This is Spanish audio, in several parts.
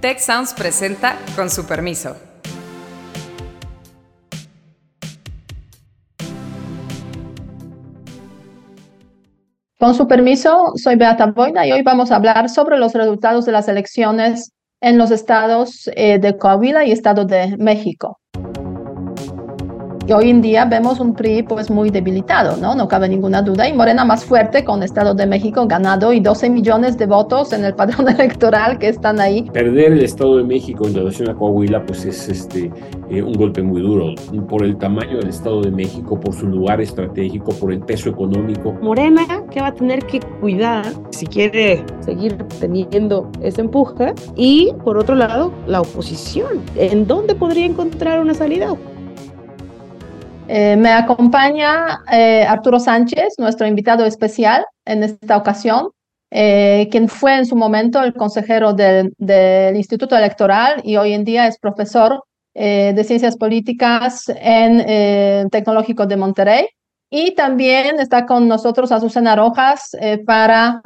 Tech Sounds presenta con su permiso. Con su permiso, soy Beata Boina y hoy vamos a hablar sobre los resultados de las elecciones en los estados eh, de Coahuila y Estado de México. Y hoy en día vemos un PRI pues muy debilitado, ¿no? No cabe ninguna duda. Y Morena más fuerte con Estado de México ganado y 12 millones de votos en el padrón electoral que están ahí. Perder el Estado de México en relación a Coahuila pues es este, eh, un golpe muy duro por el tamaño del Estado de México, por su lugar estratégico, por el peso económico. Morena que va a tener que cuidar si quiere seguir teniendo ese empuje y por otro lado la oposición. ¿En dónde podría encontrar una salida? Eh, me acompaña eh, Arturo Sánchez, nuestro invitado especial en esta ocasión, eh, quien fue en su momento el consejero del, Instituto Electoral y hoy en día es profesor de Ciencias Políticas en Tecnológico de Monterrey. Y también está con nosotros Azucena Rojas para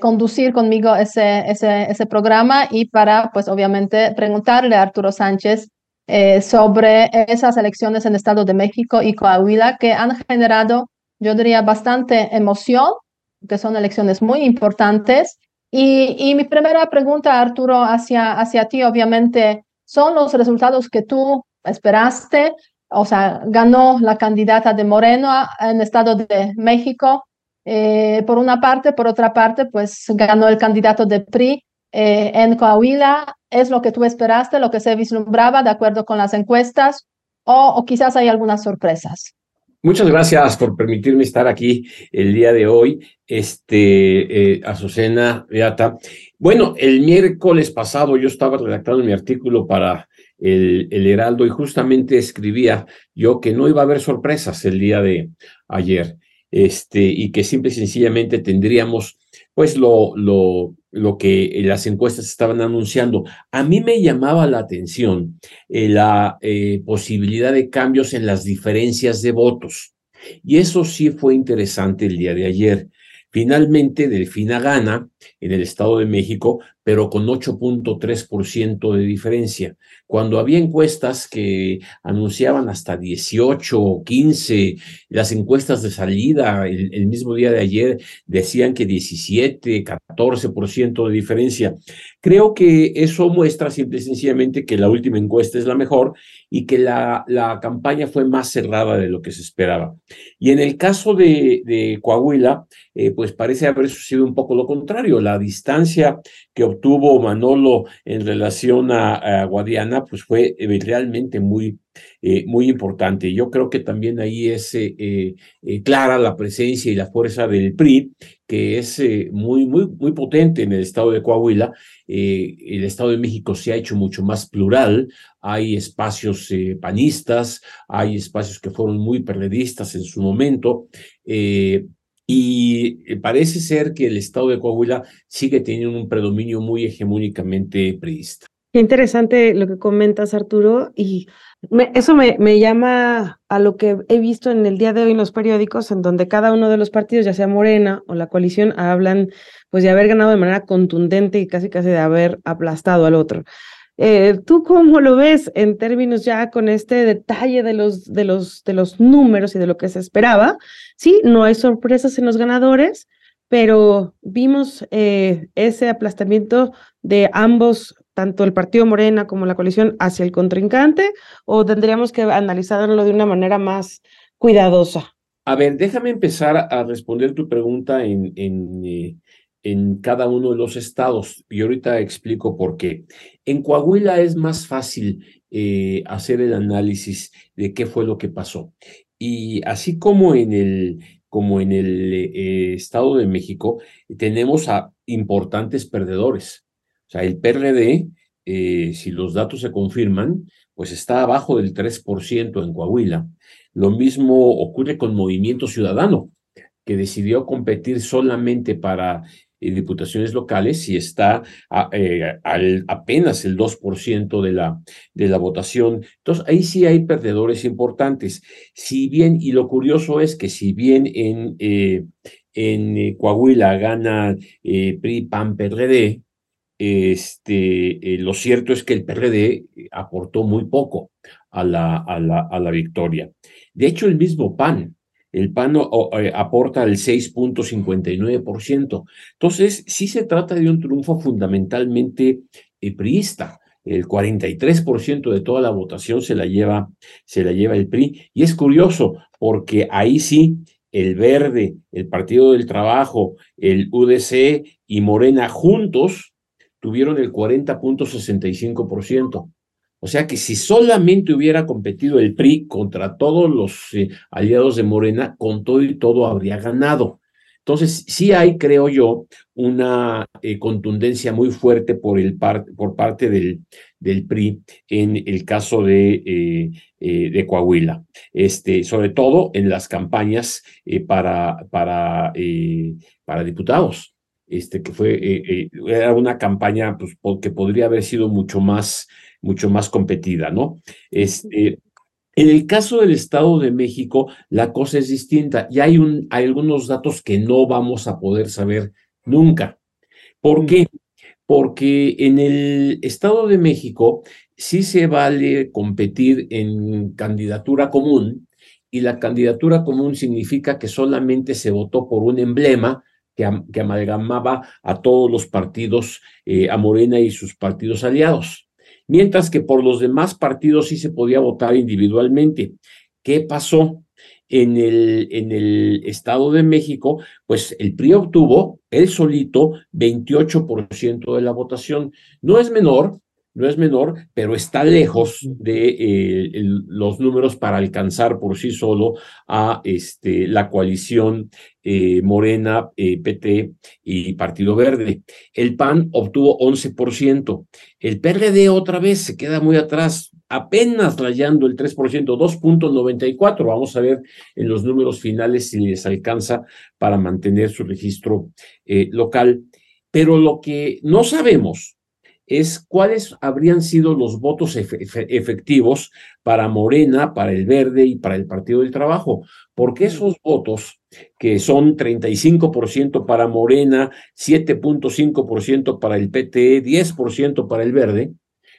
conducir conmigo ese, ese, ese programa y para, pues obviamente, preguntarle a Arturo Sánchez eh, sobre esas elecciones en Estado de México y Coahuila que han generado, yo diría, bastante emoción, que son elecciones muy importantes. Y, mi primera pregunta, Arturo, hacia, hacia ti, obviamente, son los resultados que tú esperaste. O sea, ganó la candidata de Moreno en Estado de México. Eh, por una parte, por otra parte, pues ganó el candidato de PRI eh, en Coahuila es lo que tú esperaste, lo que se vislumbraba de acuerdo con las encuestas o, quizás hay algunas sorpresas. Muchas gracias por permitirme estar aquí el día de hoy. Este, eh, Azucena, Beata. Bueno, el miércoles pasado yo estaba redactando mi artículo para el, el, Heraldo y justamente escribía yo que no iba a haber sorpresas el día de ayer, este, y que simple y sencillamente tendríamos pues lo, lo, lo que las encuestas estaban anunciando. A mí me llamaba la atención eh, la eh, posibilidad de cambios en las diferencias de votos. Y eso sí fue interesante el día de ayer. Finalmente, Delfina gana en el Estado de México, pero con 8.3% de diferencia. Cuando había encuestas que anunciaban hasta 18 o 15, las encuestas de salida el, mismo día de ayer decían que 17, 14% de diferencia. Creo que eso muestra simple y sencillamente que la última encuesta es la mejor y que la, la campaña fue más cerrada de lo que se esperaba. Y en el caso de, de Coahuila, eh, pues parece haber sucedido un poco lo contrario. La distancia que obtuvo Manolo en relación a, Guadiana, pues fue eh, realmente muy, eh, muy importante. Yo creo que también ahí es eh, clara la presencia y la fuerza del PRI, que es muy, muy, muy potente en el estado de Coahuila. el estado de México se ha hecho mucho más plural. Hay espacios panistas, hay espacios que fueron muy perredistas en su momento. Y eh, parece ser que el estado de Coahuila sigue teniendo un predominio muy hegemónicamente priista. Qué interesante lo que comentas, Arturo, y eso me, me, llama a lo que he visto en el día de hoy en los periódicos, en donde cada uno de los partidos, ya sea Morena o la coalición, hablan pues de haber ganado de manera contundente y casi casi de haber aplastado al otro. Eh, ¿Tú cómo lo ves en términos ya con este detalle de los, de, los, de los números y de lo que se esperaba? Sí, no hay sorpresas en los ganadores, pero vimos eh, ese aplastamiento de ambos, tanto el Partido Morena como la coalición, hacia el contrincante, o tendríamos que analizarlo de una manera más cuidadosa? A ver, déjame empezar a responder tu pregunta en, en, eh, en cada uno de los estados. Y ahorita explico por qué. En Coahuila es más fácil eh, hacer el análisis de qué fue lo que pasó. Y así como en el, como en el eh, Estado de México, tenemos a importantes perdedores. O sea, el PRD, eh, si los datos se confirman, pues está abajo del 3% en Coahuila. Lo mismo ocurre con Movimiento Ciudadano, que decidió competir solamente para diputaciones locales y está eh, al, apenas el 2% de la, de la votación. Entonces, ahí sí hay perdedores importantes. Si bien, y lo curioso es que si bien en, eh, en eh, Coahuila gana PRI, PAN, PRD, este, lo cierto es que el PRD aportó muy poco a la, a la, a la victoria. De hecho, el mismo PAN, el PAN aporta el 6.59%. Entonces, sí se trata de un triunfo fundamentalmente priista el 43% de toda la votación se la lleva se la lleva el PRI y es curioso porque ahí sí el Verde, el Partido del Trabajo, el UDC y Morena juntos tuvieron el 40.65%. O sea que si solamente hubiera competido el PRI contra todos los eh, aliados de Morena, con todo y todo habría ganado. Entonces, sí hay, creo yo, una eh, contundencia muy fuerte por, el por parte del, del, PRI en el caso de, eh, de Coahuila, este, sobre todo en las campañas para, para, para diputados. Este, que fue, era una campaña pues, que podría haber sido mucho más, mucho más competida, ¿no? Este, en el caso del Estado de México, la cosa es distinta y hay, un, hay algunos datos que no vamos a poder saber nunca. ¿Por qué? Porque en el Estado de México sí se vale competir en candidatura común y la candidatura común significa que solamente se votó por un emblema que, amalgamaba a todos los partidos, eh, a Morena y sus partidos aliados mientras que por los demás partidos sí se podía votar individualmente. ¿Qué pasó? En el, en el Estado de México, pues el PRI obtuvo él solito 28% de la votación. No es menor, no es menor, pero está lejos de eh, los números para alcanzar por sí solo a este, la coalición eh, Morena, eh, PT y Partido Verde. El PAN obtuvo 11%. El PRD otra vez se queda muy atrás, apenas rayando el 3%, 2.94. Vamos a ver en los números finales si les alcanza para mantener su registro local. Pero lo que no sabemos es cuáles habrían sido los votos efectivos para Morena, para el Verde y para el Partido del Trabajo, porque esos votos, que son 35% para Morena, 7.5% para el PT, 10% para el Verde,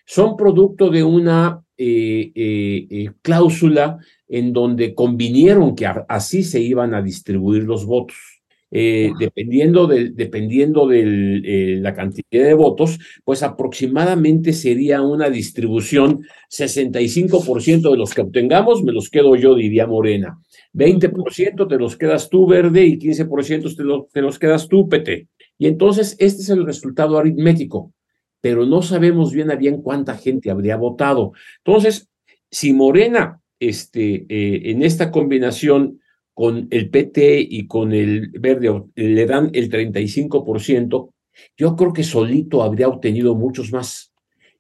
son producto de una eh, eh, eh, cláusula en donde convinieron que así se iban a distribuir los votos. Eh, dependiendo de dependiendo de eh, la cantidad de votos, pues aproximadamente sería una distribución 65% de los que obtengamos, me los quedo yo, diría Morena. 20% te los quedas tú, Verde, y 15% te, te los quedas tú, PT. Y entonces este es el resultado aritmético, pero no sabemos bien a bien cuánta gente habría votado. Entonces, si Morena este, eh, en esta combinación con el PT y con el Verde le dan el 35%, yo creo que solito habría obtenido muchos más.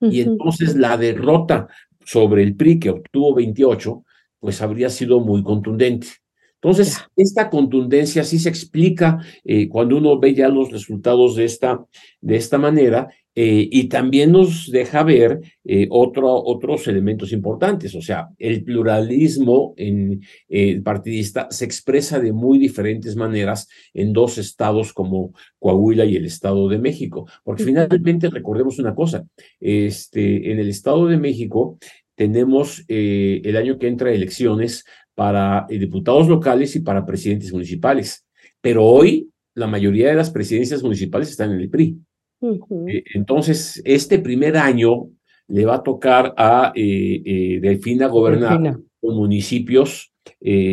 Y entonces la derrota sobre el PRI, que obtuvo 28, pues habría sido muy contundente. Entonces, esta contundencia sí se explica eh, cuando uno ve ya los resultados de esta, de esta manera eh, y también nos deja ver eh, otros elementos importantes. O sea, el pluralismo en, partidista se expresa de muy diferentes maneras en dos estados como Coahuila y el Estado de México. Porque finalmente recordemos una cosa, este, en el Estado de México tenemos el año que entra elecciones para eh, diputados locales y para presidentes municipales. Pero hoy la mayoría de las presidencias municipales están en el PRI. Eh, entonces, este primer año le va a tocar a eh, Delfina gobernar con municipios,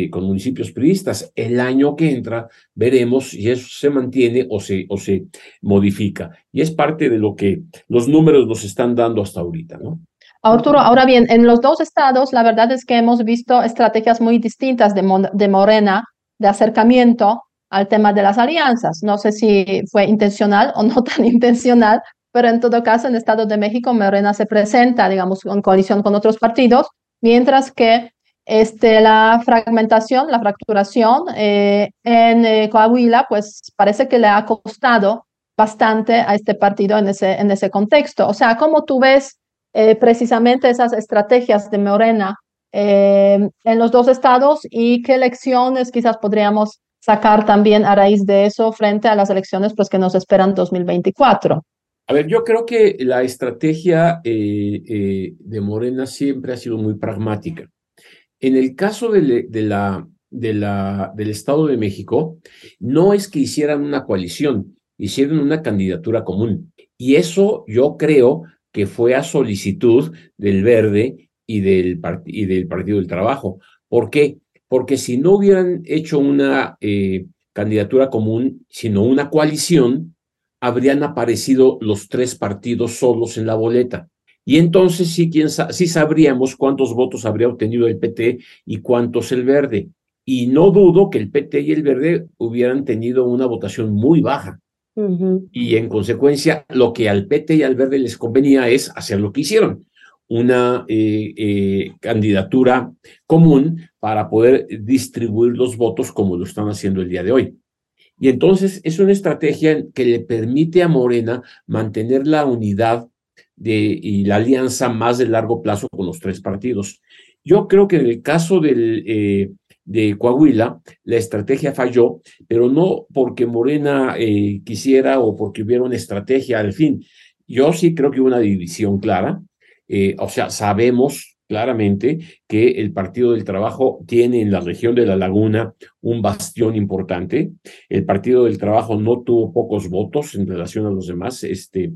con municipios priistas. El año que entra veremos si eso se mantiene o se, o se modifica. Y es parte de lo que los números nos están dando hasta ahorita, ¿no? Arturo, ahora bien, en los dos estados, la verdad es que hemos visto estrategias muy distintas de, de Morena de acercamiento al tema de las alianzas. No sé si fue intencional o no tan intencional, pero en todo caso, en el Estado de México, Morena se presenta, digamos, en coalición con otros partidos, mientras que este, la fragmentación, la fracturación eh, en eh, Coahuila, pues parece que le ha costado bastante a este partido en ese, en ese contexto. O sea, ¿cómo tú ves eh, precisamente esas estrategias de Morena en los dos estados y qué lecciones quizás podríamos sacar también a raíz de eso frente a las elecciones pues, que nos esperan 2024. A ver, yo creo que la estrategia de Morena siempre ha sido muy pragmática. En el caso de la, del Estado de México, no es que hicieran una coalición, hicieron una candidatura común. Y eso yo creo que fue a solicitud del Verde y del, y del Partido del Trabajo. ¿Por qué? Porque si no hubieran hecho una eh, candidatura común, sino una coalición, habrían aparecido los tres partidos solos en la boleta. Y entonces sí, quién sí sabríamos cuántos votos habría obtenido el PT y cuántos el Verde. Y no dudo que el PT y el Verde hubieran tenido una votación muy baja. Y en consecuencia, lo que al PT y al Verde les convenía es hacer lo que hicieron, una eh, eh, candidatura común para poder distribuir los votos como lo están haciendo el día de hoy. Y entonces es una estrategia que le permite a Morena mantener la unidad de, y la alianza más de largo plazo con los tres partidos. Yo creo que en el caso eh, de Coahuila, la estrategia falló, pero no porque Morena eh, quisiera o porque hubiera una estrategia al fin. Yo sí creo que hubo una división clara. Eh, o sea, sabemos claramente que el Partido del Trabajo tiene en la región de la Laguna un bastión importante. El Partido del Trabajo no tuvo pocos votos en relación a los demás. Este,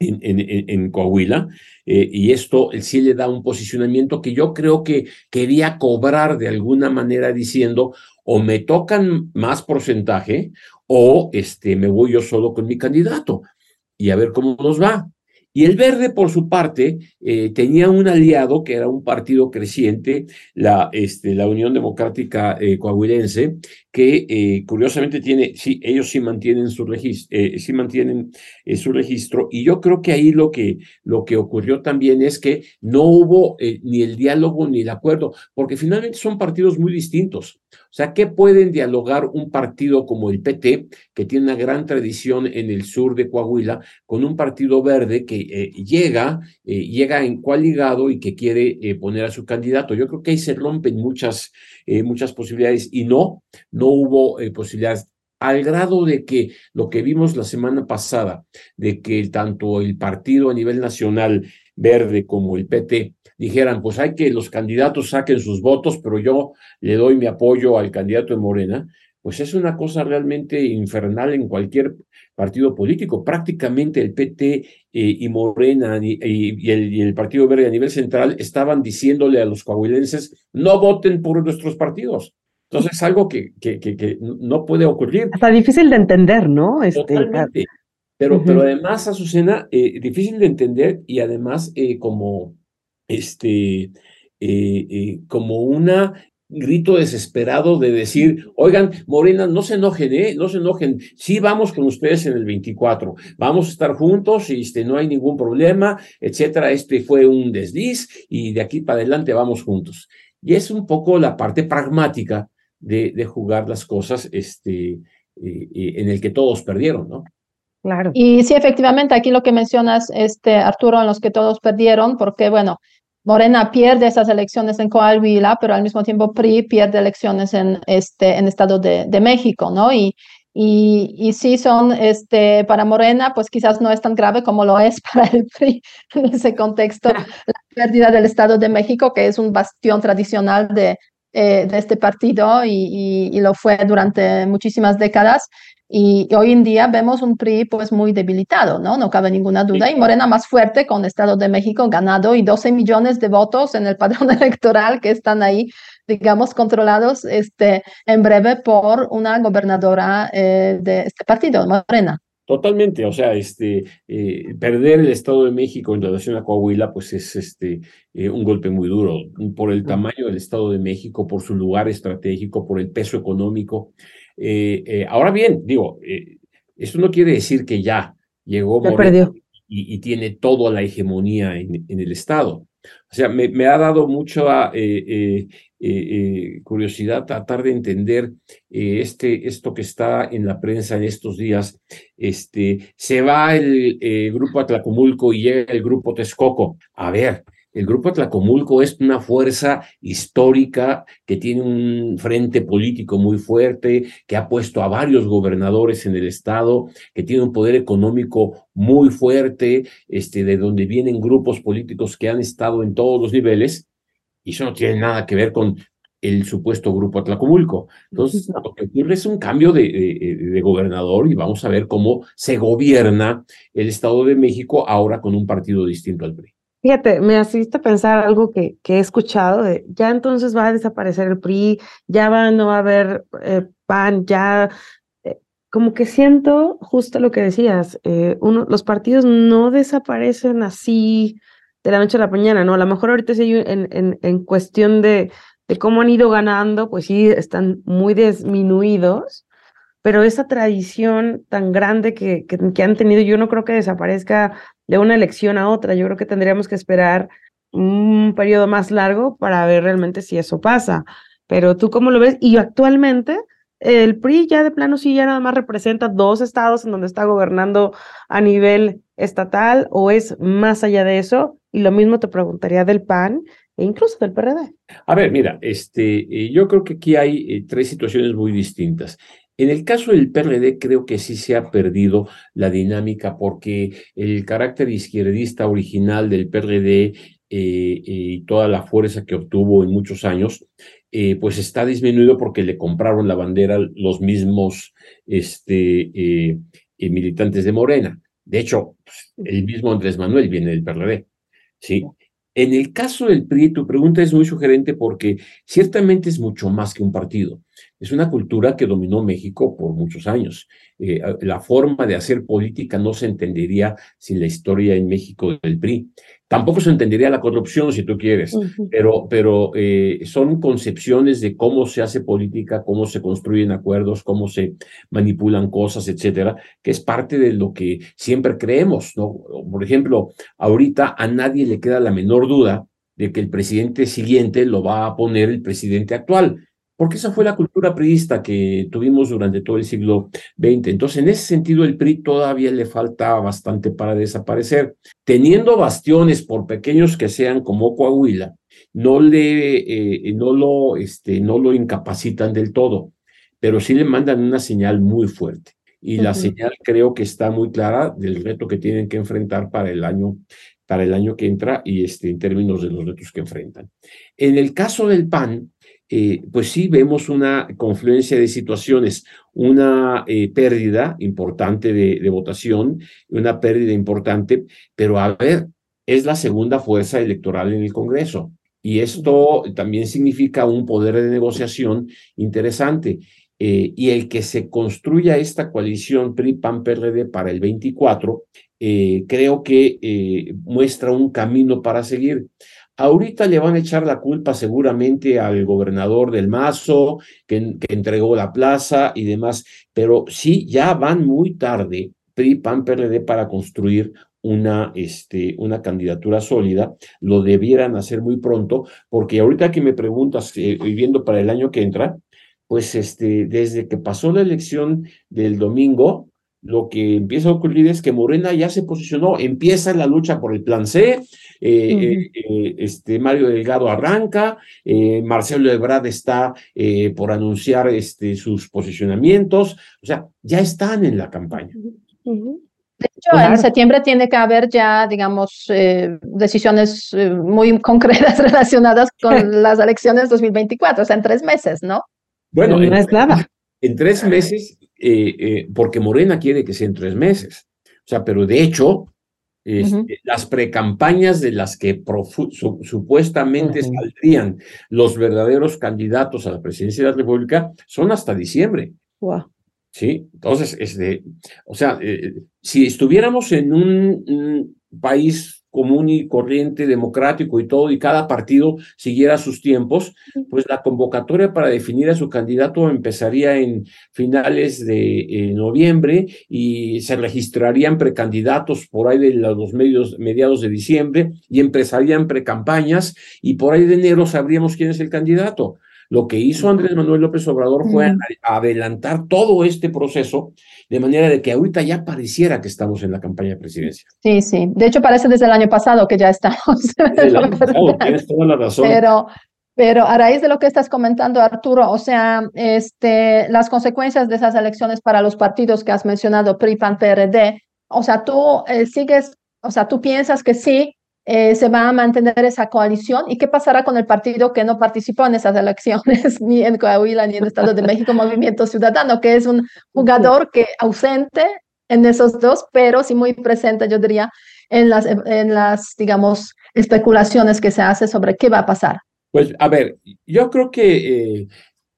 en, Coahuila, eh, y esto sí le da un posicionamiento que yo creo que quería cobrar de alguna manera diciendo, o me tocan más porcentaje, o este, me voy yo solo con mi candidato, y a ver cómo nos va. Y el verde, por su parte, eh, tenía un aliado que era un partido creciente, la, este, Unión Democrática eh, Coahuilense, que eh, curiosamente tiene, sí, ellos sí mantienen su registro, sí mantienen su registro, y yo creo que ahí lo que ocurrió también es que no hubo ni el diálogo ni el acuerdo, porque finalmente son partidos muy distintos. O sea, ¿qué pueden dialogar un partido como el PT, que tiene una gran tradición en el sur de Coahuila, con un partido verde que eh, llega, eh, llega en cual ligado y que quiere eh, poner a su candidato? Yo creo que ahí se rompen muchas, muchas posibilidades y no, no hubo posibilidades al grado de que lo que vimos la semana pasada, de que tanto el partido a nivel nacional verde como el PT dijeran, pues hay que los candidatos saquen sus votos, pero yo le doy mi apoyo al candidato de Morena, pues es una cosa realmente infernal en cualquier partido político. Prácticamente el PT eh, y Morena y, el, Partido Verde a nivel central estaban diciéndole a los coahuilenses, no voten por nuestros partidos. Entonces es algo que, que, que, no puede ocurrir. Hasta difícil de entender, ¿no? Este, Totalmente. Pero, pero además, Azucena, eh, difícil de entender y además eh, como, este, eh, como una grito desesperado de decir, oigan, Morena, no se enojen, ¿eh? No se enojen. Sí, vamos con ustedes en el 24. Vamos a estar juntos y este, no hay ningún problema, etcétera. Este fue un desliz y de aquí para adelante vamos juntos. Y es un poco la parte pragmática de, de jugar las cosas este, en el que todos perdieron, ¿no? Claro. Y sí, efectivamente, aquí lo que mencionas, este, Arturo, en los que todos perdieron, porque, bueno, Morena pierde esas elecciones en Coahuila, pero al mismo tiempo PRI pierde elecciones en este en Estado de, de México, ¿no? Y, y, y, sí son, este, para Morena, pues quizás no es tan grave como lo es para el PRI en ese contexto, la pérdida del Estado de México, que es un bastión tradicional de, eh, de este partido y, y, y, lo fue durante muchísimas décadas. Y hoy en día vemos un PRI pues muy debilitado, ¿no? No cabe ninguna duda. Y Morena más fuerte con Estado de México ganado y 12 millones de votos en el padrón electoral que están ahí, digamos, controlados este, en breve por una gobernadora eh, de este partido, Morena. Totalmente, o sea, este, eh, perder el Estado de México en relación a Coahuila, pues es este, eh, un golpe muy duro por el tamaño del Estado de México, por su lugar estratégico, por el peso económico. Eh, ahora bien, digo, esto no quiere decir que ya llegó y, tiene toda la hegemonía en, el Estado. O sea, me, ha dado mucha curiosidad tratar de entender este, esto que está en la prensa en estos días. Este, se va el grupo Atlacomulco y llega el grupo Texcoco. A ver, El Grupo Atlacomulco es una fuerza histórica que tiene un frente político muy fuerte, que ha puesto a varios gobernadores en el estado, que tiene un poder económico muy fuerte, este, de donde vienen grupos políticos que han estado en todos los niveles, y eso no tiene nada que ver con el supuesto grupo Atlacomulco. Entonces, lo que ocurre es un cambio de, de, gobernador y vamos a ver cómo se gobierna el Estado de México ahora con un partido distinto al PRI. Fíjate, me hiciste pensar algo que, que, he escuchado, de ya entonces va a desaparecer el PRI, ya va, no va a haber eh, PAN, ya, eh, como que siento justo lo que decías, eh, uno, los partidos no desaparecen así de la noche a la mañana, ¿no? A lo mejor ahorita sí en, en, en cuestión de, de cómo han ido ganando, pues sí, están muy disminuidos, pero esa tradición tan grande que, que, han tenido, yo no creo que desaparezca de una elección a otra, yo creo que tendríamos que esperar un periodo más largo para ver realmente si eso pasa. Pero tú cómo lo ves? Y actualmente el PRI ya de plano sí ya nada más representa dos estados en donde está gobernando a nivel estatal o es más allá de eso. Y lo mismo te preguntaría del PAN e incluso del PRD. A ver, mira, este, eh, yo creo que aquí hay eh, tres situaciones muy distintas. En el caso del PRD creo que sí se ha perdido la dinámica porque el carácter izquierdista original del PRD eh, y toda la fuerza que obtuvo en muchos años, pues está disminuido porque le compraron la bandera los mismos este, militantes de Morena. De hecho, pues, el mismo Andrés Manuel viene del PRD. ¿sí? En el caso del PRI, tu pregunta es muy sugerente porque ciertamente es mucho más que un partido. Es una cultura que dominó México por muchos años. Eh, la forma de hacer política no se entendería sin la historia en México del PRI. Tampoco se entendería la corrupción, si tú quieres, pero, pero eh, son concepciones de cómo se hace política, cómo se construyen acuerdos, cómo se manipulan cosas, etcétera, que es parte de lo que siempre creemos, ¿no? Por ejemplo, ahorita a nadie le queda la menor duda de que el presidente siguiente lo va a poner el presidente actual porque esa fue la cultura priista que tuvimos durante todo el siglo XX. Entonces, en ese sentido, el PRI todavía le falta bastante para desaparecer. Teniendo bastiones, por pequeños que sean, como Coahuila, no, le, eh, no, lo, este, no lo incapacitan del todo, pero sí le mandan una señal muy fuerte. Y la señal creo que está muy clara del reto que tienen que enfrentar para el año para el año que entra y este, en términos de los retos que enfrentan. En el caso del PAN, eh, pues sí vemos una confluencia de situaciones, una eh, pérdida importante de, de, votación, una pérdida importante, pero a ver, es la segunda fuerza electoral en el Congreso. Y esto también significa un poder de negociación interesante. Eh, y el que se construya esta coalición PRI-PAN-PRD para el 24, creo que muestra un camino para seguir. Ahorita le van a echar la culpa seguramente al gobernador del Mazo, que, entregó la plaza y demás, pero sí, ya van muy tarde PRI, PAN, PRD para construir una, este, una candidatura sólida, lo debieran hacer muy pronto, porque ahorita que me preguntas, eh, viviendo para el año que entra, pues este, desde que pasó la elección del domingo, lo que empieza a ocurrir es que Morena ya se posicionó, empieza la lucha por el plan C, eh, eh, eh, este, Mario Delgado arranca, Marcelo Ebrard está por anunciar este, sus posicionamientos, o sea, ya están en la campaña. De hecho, en septiembre tiene que haber ya, digamos, decisiones muy concretas relacionadas con las elecciones 2024, o sea, en tres meses, ¿no? Bueno, no es nada. En tres meses eh, eh, porque Morena quiere que sea en tres meses. O sea, pero de hecho, este, las precampañas de las que supuestamente saldrían los verdaderos candidatos a la presidencia de la República son hasta diciembre. Sí, entonces, este, o sea, eh, si estuviéramos en un país común y corriente, democrático y todo, y cada partido siguiera sus tiempos, pues la convocatoria para definir a su candidato empezaría en finales de eh, noviembre y se registrarían precandidatos por ahí de los medios, mediados de diciembre y empezarían precampañas y por ahí de enero sabríamos quién es el candidato. Lo que hizo Andrés Manuel López Obrador fue adelantar todo este proceso de manera de que ahorita ya pareciera que estamos en la campaña de presidencia. Sí, sí. De hecho, parece desde el año pasado que ya estamos. tienes toda la razón. Pero, pero a raíz de lo que estás comentando, Arturo, o sea, este, las consecuencias de esas elecciones para los partidos que has mencionado, PRI, PAN, PRD, o sea, tú eh, sigues, o sea, tú piensas que sí, eh, se va a mantener esa coalición y qué pasará con el partido que no participó en esas elecciones, ni en Coahuila ni en el Estado de México, Movimiento Ciudadano, que es un jugador que ausente en esos dos, pero sí muy presente, yo diría, en las, en las, digamos, especulaciones que se hace sobre qué va a pasar. Pues, a ver, yo creo que eh,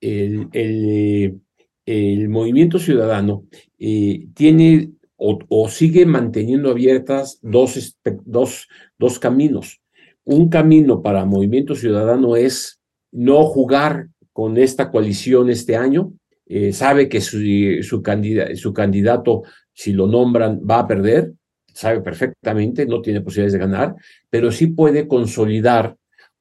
el, el, el, movimiento ciudadano eh, tiene o, sigue manteniendo abiertas dos, dos, dos caminos. Un camino para Movimiento Ciudadano es no jugar con esta coalición este año. Eh, sabe que su, su, su candidato, si lo nombran, va a perder. Sabe perfectamente, no tiene posibilidades de ganar, pero sí puede consolidar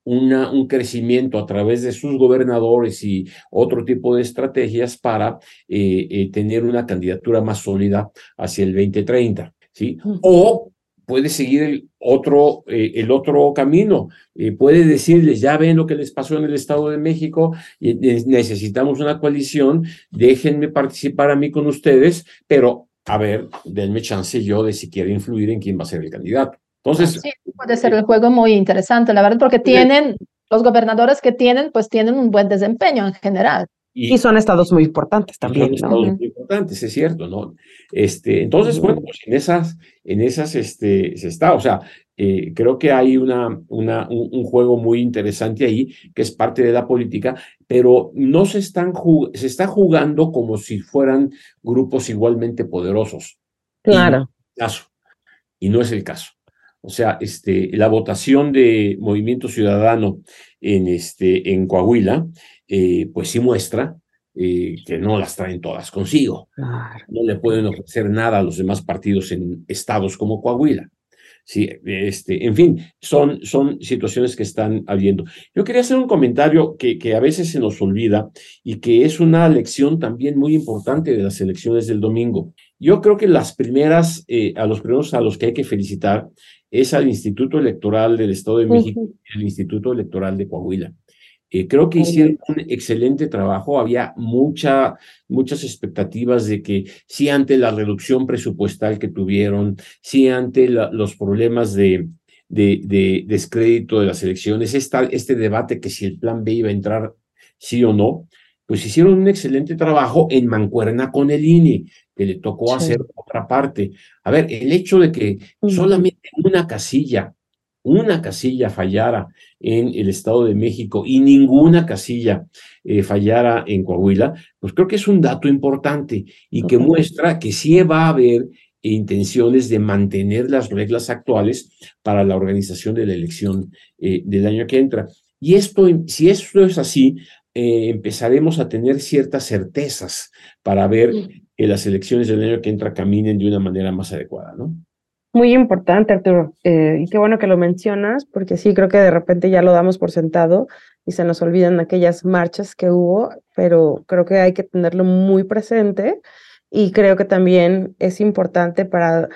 una, un crecimiento a través de sus gobernadores y otro tipo de estrategias para eh, eh, tener una candidatura más sólida hacia el 2030, ¿sí? O puede seguir el otro, eh, el otro camino. puede decirles, ya ven lo que les pasó en el Estado de México, necesitamos una coalición, déjenme participar a mí con ustedes, pero a ver, denme chance yo de si quiero influir en quién va a ser el candidato. Entonces, sí, puede ser el juego muy interesante, la verdad, porque tienen, los gobernadores que tienen, pues tienen un buen desempeño en general. Y, son estados muy importantes también. Son estados muy importantes, es cierto, ¿no? Este, entonces, bueno, pues en esas, en esas este, se está, o sea, eh, creo que hay una, una, un, juego muy interesante ahí, que es parte de la política, pero no se están, se está jugando como si fueran grupos igualmente poderosos. Claro. caso, y no es el caso. O sea, este, la votación de Movimiento Ciudadano en, este, en Coahuila, eh, pues sí muestra eh, que no las traen todas consigo. No le pueden ofrecer nada a los demás partidos en estados como Coahuila. Sí, este, en fin, son, son situaciones que están habiendo. Yo quería hacer un comentario que, que a veces se nos olvida y que es una lección también muy importante de las elecciones del domingo. Yo creo que las primeras, eh, a los primeros a los que hay que felicitar es al Instituto Electoral del Estado de México y al Instituto Electoral de Coahuila. Eh, creo que hicieron un excelente trabajo. Había mucha, muchas expectativas de que si ante la reducción presupuestal que tuvieron, si ante los problemas de, de, de, descrédito de las elecciones, esta, este debate que si el plan B iba a entrar sí o no, pues hicieron un excelente trabajo en mancuerna con el INE, que le tocó hacer otra parte. A ver, el hecho de que solamente una casilla, una casilla fallara en el Estado de México y ninguna casilla eh, fallara en Coahuila, pues creo que es un dato importante y que muestra que sí va a haber intenciones de mantener las reglas actuales para la organización de la elección eh, del año que entra. Y esto, si esto es así, eh, empezaremos a tener ciertas certezas para ver que las elecciones del año que entra caminen de una manera más adecuada, ¿no? Muy importante, Arturo. Eh, y qué bueno que lo mencionas, porque sí, creo que de repente ya lo damos por sentado y se nos olvidan aquellas marchas que hubo, pero creo que hay que tenerlo muy presente y creo que también es importante para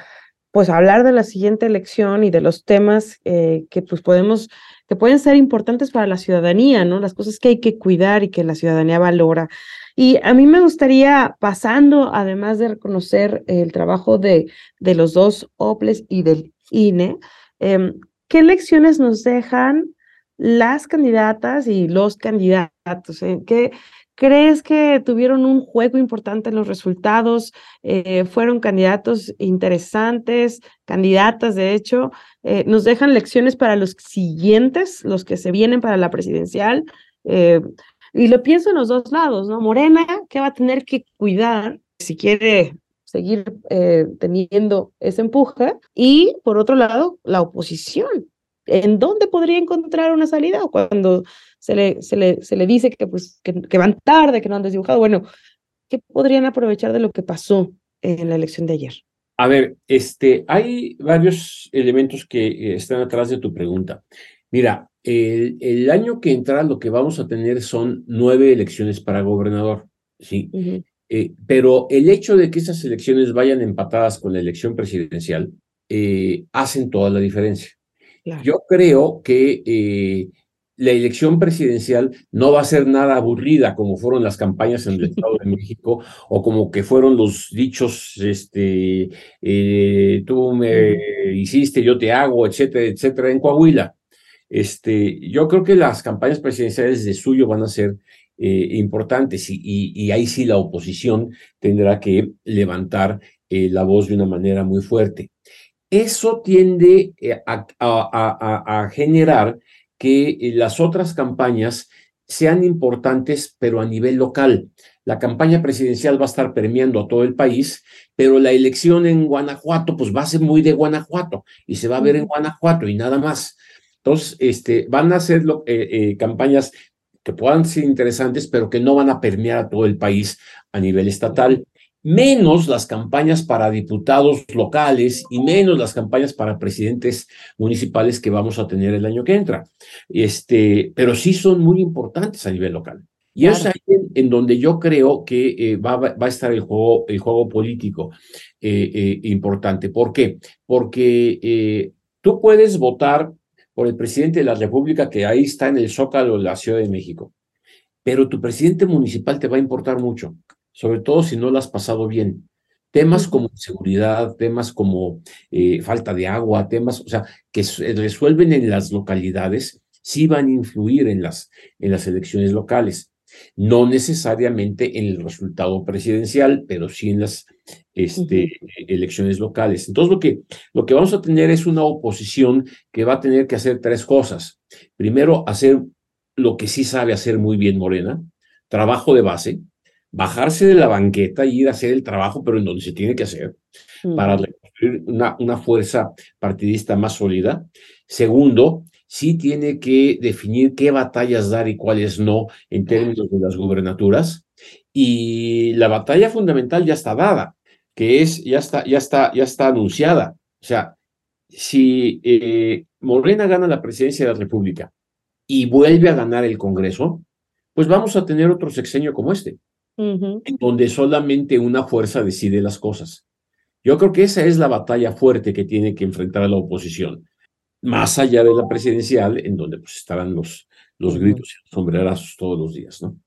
pues hablar de la siguiente elección y de los temas eh, que pues podemos que pueden ser importantes para la ciudadanía, ¿no? Las cosas que hay que cuidar y que la ciudadanía valora. Y a mí me gustaría, pasando, además de reconocer el trabajo de, de los dos OPLES y del INE, em, ¿qué lecciones nos dejan las candidatas y los candidatos? ¿Qué, ¿Crees que tuvieron un juego importante en los resultados? Eh, ¿Fueron candidatos interesantes, candidatas de hecho? Eh, ¿Nos dejan lecciones para los siguientes, los que se vienen para la presidencial? Eh, y lo pienso en los dos lados, ¿no? Morena, que va a tener que cuidar si quiere seguir teniendo ese empuje, y por otro lado, la oposición, ¿en dónde podría encontrar una salida cuando se le, se le, se le dice que, pues, que, van tarde, que no han desdibujado? Bueno, ¿qué podrían aprovechar de lo que pasó en la elección de ayer? A ver, este, hay varios elementos que eh, están atrás de tu pregunta. Mira, el, el, año que entra lo que vamos a tener son nueve elecciones para gobernador, ¿sí? eh, pero el hecho de que esas elecciones vayan empatadas con la elección presidencial eh, hacen toda la diferencia. Yo creo que eh, la elección presidencial no va a ser nada aburrida como fueron las campañas en el Estado de México o como que fueron los dichos, este, eh, tú me hiciste, yo te hago, etcétera, etcétera, en Coahuila. Este, yo creo que las campañas presidenciales de suyo van a ser eh, importantes y, y, ahí sí la oposición tendrá que levantar eh, la voz de una manera muy fuerte. Eso tiende a, a, a generar que eh, las otras campañas sean importantes, pero a nivel local. La campaña presidencial va a estar permeando a todo el país, pero la elección en Guanajuato, pues va a ser muy de Guanajuato y se va a ver en Guanajuato y nada más. Entonces, este, van a ser eh, eh, campañas que puedan ser interesantes, pero que no van a permear a todo el país a nivel estatal menos las campañas para diputados locales y menos las campañas para presidentes municipales que vamos a tener el año que entra. Este, pero sí son muy importantes a nivel local. Y es ahí en, donde yo creo que eh, va, va, a estar el juego, el juego político eh, eh, importante. ¿Por qué? Porque tú puedes votar por el presidente de la República que ahí está en el Zócalo de la Ciudad de México, pero tu presidente municipal te va a importar mucho sobre todo si no lo has pasado bien. Temas como seguridad, temas como eh, falta de agua, temas, o sea, que se resuelven en las localidades, sí van a influir en las, en las elecciones locales. No necesariamente en el resultado presidencial, pero sí en las este, elecciones locales. Entonces, lo que, lo que vamos a tener es una oposición que va a tener que hacer tres cosas. Primero, hacer lo que sí sabe hacer muy bien Morena, trabajo de base, bajarse de la banqueta y ir a hacer el trabajo, pero en donde se tiene que hacer, para reconstruir una, una fuerza partidista más sólida. Segundo, sí tiene que definir qué batallas dar y cuáles no en términos de las gubernaturas. Y la batalla fundamental ya está dada, que es, ya está, ya está, ya está anunciada. O sea, si eh, Morena gana la presidencia de la República y vuelve a ganar el Congreso, pues vamos a tener otro sexenio como este en donde solamente una fuerza decide las cosas. Yo creo que esa es la batalla fuerte que tiene que enfrentar a la oposición, más allá de la presidencial, en donde pues estarán los, los gritos y los sombrerazos todos los días, ¿no?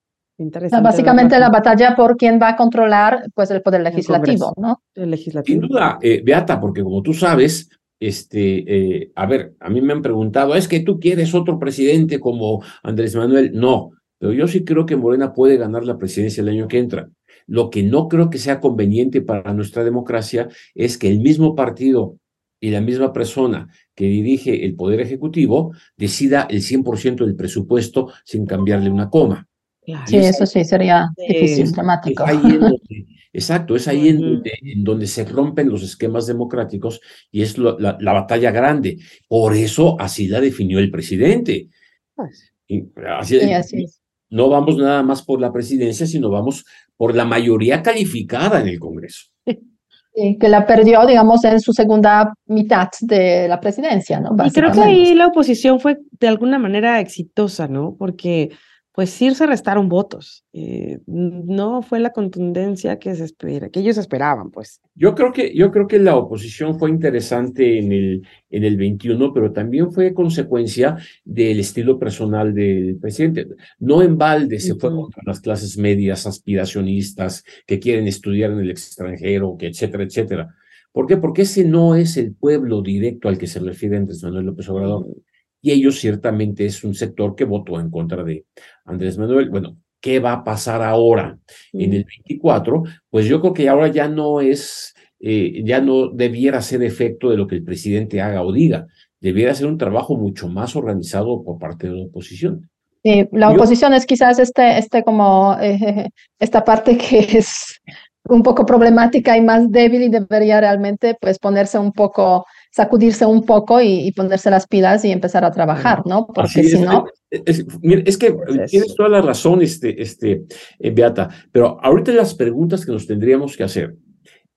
básicamente la batalla por quién va a controlar pues el poder legislativo, ¿no? El legislativo. Sin duda, eh, Beata, porque como tú sabes, este, eh, a ver, a mí me han preguntado, ¿es que tú quieres otro presidente como Andrés Manuel? No, pero yo sí creo que Morena puede ganar la presidencia el año que entra. Lo que no creo que sea conveniente para nuestra democracia es que el mismo partido y la misma persona que dirige el Poder Ejecutivo decida el 100% del presupuesto sin cambiarle una coma. Sí, eso sí sería difícil, dramático. exacto, es ahí en donde, se rompen los esquemas democráticos y es la, batalla grande. Por eso así la definió el presidente. Pues, así, así es no vamos nada más por la presidencia, sino vamos por la mayoría calificada en el Congreso. Sí, que la perdió, digamos, en su segunda mitad de la presidencia, ¿no? Y creo que ahí la oposición fue de alguna manera exitosa, ¿no? Porque pues sí se restaron votos. Eh, no fue la contundencia que, se espera, que ellos esperaban, pues. Yo creo que, yo creo que la oposición fue interesante en el, en el 21, pero también fue consecuencia del estilo personal del presidente. No en balde se fue contra las clases medias aspiracionistas que quieren estudiar en el extranjero, que etcétera, etcétera. ¿Por qué? Porque ese no es el pueblo directo al que se refiere Andrés Manuel López Obrador y ellos ciertamente es un sector que votó en contra de Andrés Manuel. Bueno, ¿qué va a pasar ahora en el 24? Pues yo creo que ahora ya no es, eh, ya no debiera ser efecto de lo que el presidente haga o diga, debiera ser un trabajo mucho más organizado por parte de la oposición. La oposición es quizás este, este como eh, esta parte que es un poco problemática y más débil y debería realmente pues ponerse un poco sacudirse un poco y, ponerse las pilas y empezar a trabajar, ¿no? Porque si no... Es, es, que pues tienes toda la razón, este, este, eh, Beata, pero ahorita las preguntas que nos tendríamos que hacer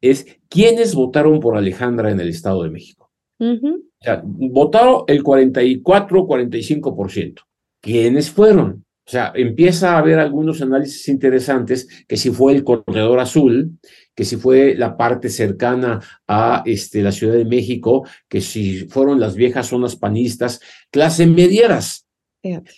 es, ¿quiénes votaron por Alejandra en el Estado de México? O sea, votaron el 44, 45%. ¿Quiénes fueron? O sea, empieza a haber algunos análisis interesantes que si fue el corredor azul, que si fue la parte cercana a este, la Ciudad de México, que si fueron las viejas zonas panistas, clase medieras.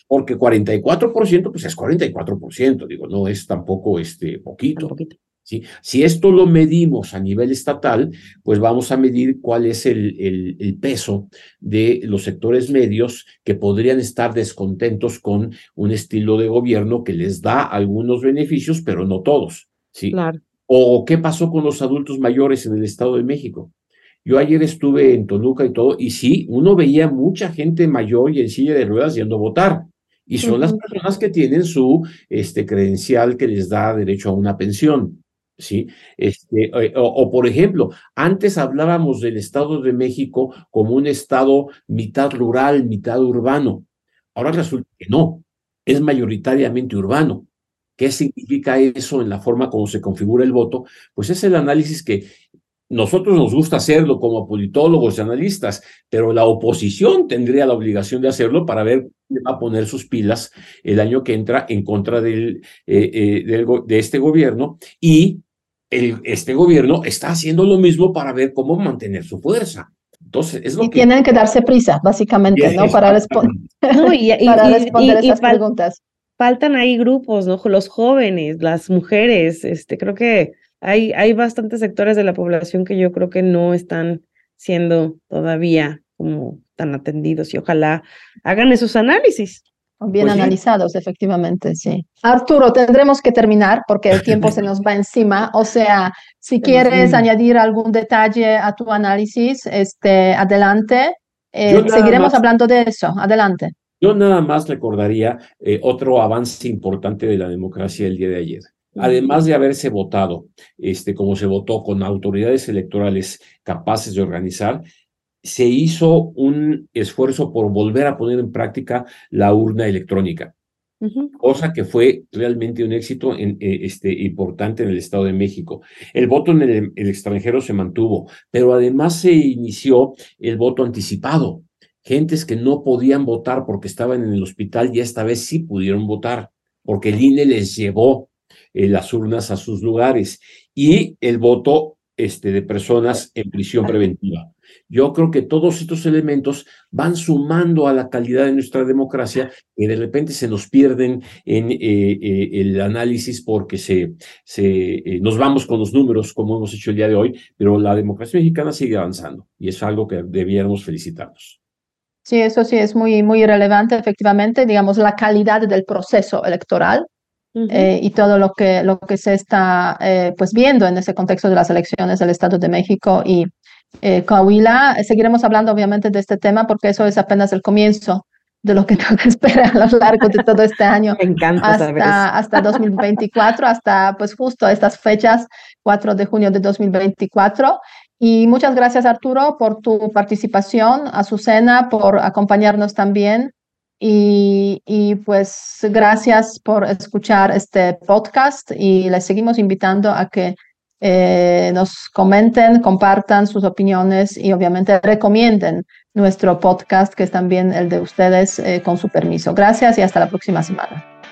Porque 44%, pues es 44%, digo, no es tampoco este, poquito. poquito. ¿sí? Si esto lo medimos a nivel estatal, pues vamos a medir cuál es el, el, peso de los sectores medios que podrían estar descontentos con un estilo de gobierno que les da algunos beneficios, pero no todos. ¿sí? Claro. O qué pasó con los adultos mayores en el Estado de México. Yo ayer estuve en Toluca y todo, y sí, uno veía mucha gente mayor y en silla de ruedas yendo a votar. Y son las personas que tienen su este, credencial que les da derecho a una pensión. ¿sí? Este, eh, o, por ejemplo, antes hablábamos del Estado de México como un Estado mitad rural, mitad urbano. Ahora resulta que no, es mayoritariamente urbano. ¿Qué significa eso en la forma como se configura el voto? Pues es el análisis que nosotros nos gusta hacerlo como politólogos y analistas, pero la oposición tendría la obligación de hacerlo para ver quién va a poner sus pilas el año que entra en contra del, eh, eh, de este gobierno y este gobierno está haciendo lo mismo para ver cómo mantener su fuerza. Entonces, es lo y tienen que darse prisa, básicamente, ¿no? Para, responder esas preguntas. Faltan ahí grupos, ¿no? Los jóvenes, las mujeres, este, creo que hay, hay bastantes sectores de la población que yo creo que no están siendo todavía como tan atendidos y ojalá hagan esos análisis. Bien pues analizados, efectivamente, sí. Arturo, tendremos que terminar porque el tiempo se nos va encima. O sea, si quieres añadir algún detalle a tu análisis, este, adelante. Eh, seguiremos hablando de eso. Adelante. Yo nada más recordaría eh, otro avance importante de la democracia el día de ayer. Además de haberse votado, este, como se votó con autoridades electorales capaces de organizar, se hizo un esfuerzo por volver a poner en práctica la urna electrónica, cosa que fue realmente un éxito en, eh, este, importante en el Estado de México. El voto en el, el extranjero se mantuvo, pero además se inició el voto anticipado. Gentes que no podían votar porque estaban en el hospital y esta vez sí pudieron votar, porque el INE les llevó eh, las urnas a sus lugares y el voto este, de personas en prisión preventiva. Yo creo que todos estos elementos van sumando a la calidad de nuestra democracia y de repente se nos pierden en eh, eh, el análisis porque se, se, eh, nos vamos con los números como hemos hecho el día de hoy, pero la democracia mexicana sigue avanzando y es algo que debiéramos felicitarnos. Sí, eso sí es muy, muy relevante, efectivamente, digamos, la calidad del proceso electoral y todo lo que, lo que se está pues viendo en ese contexto de las elecciones del Estado de México y eh, Coahuila. Seguiremos hablando obviamente de este tema porque eso es apenas el comienzo de lo que nos espera a lo largo de todo este año. Me encanta hasta, hasta 2024, hasta pues justo estas fechas, 4 de junio de 2024. Y muchas gracias Arturo por tu participación, Azucena por acompañarnos también. Y, y, pues gracias por escuchar este podcast y les seguimos invitando a que eh, nos comenten, compartan sus opiniones y obviamente recomienden nuestro podcast, que es también el de ustedes, eh, con su permiso. Gracias y hasta la próxima semana.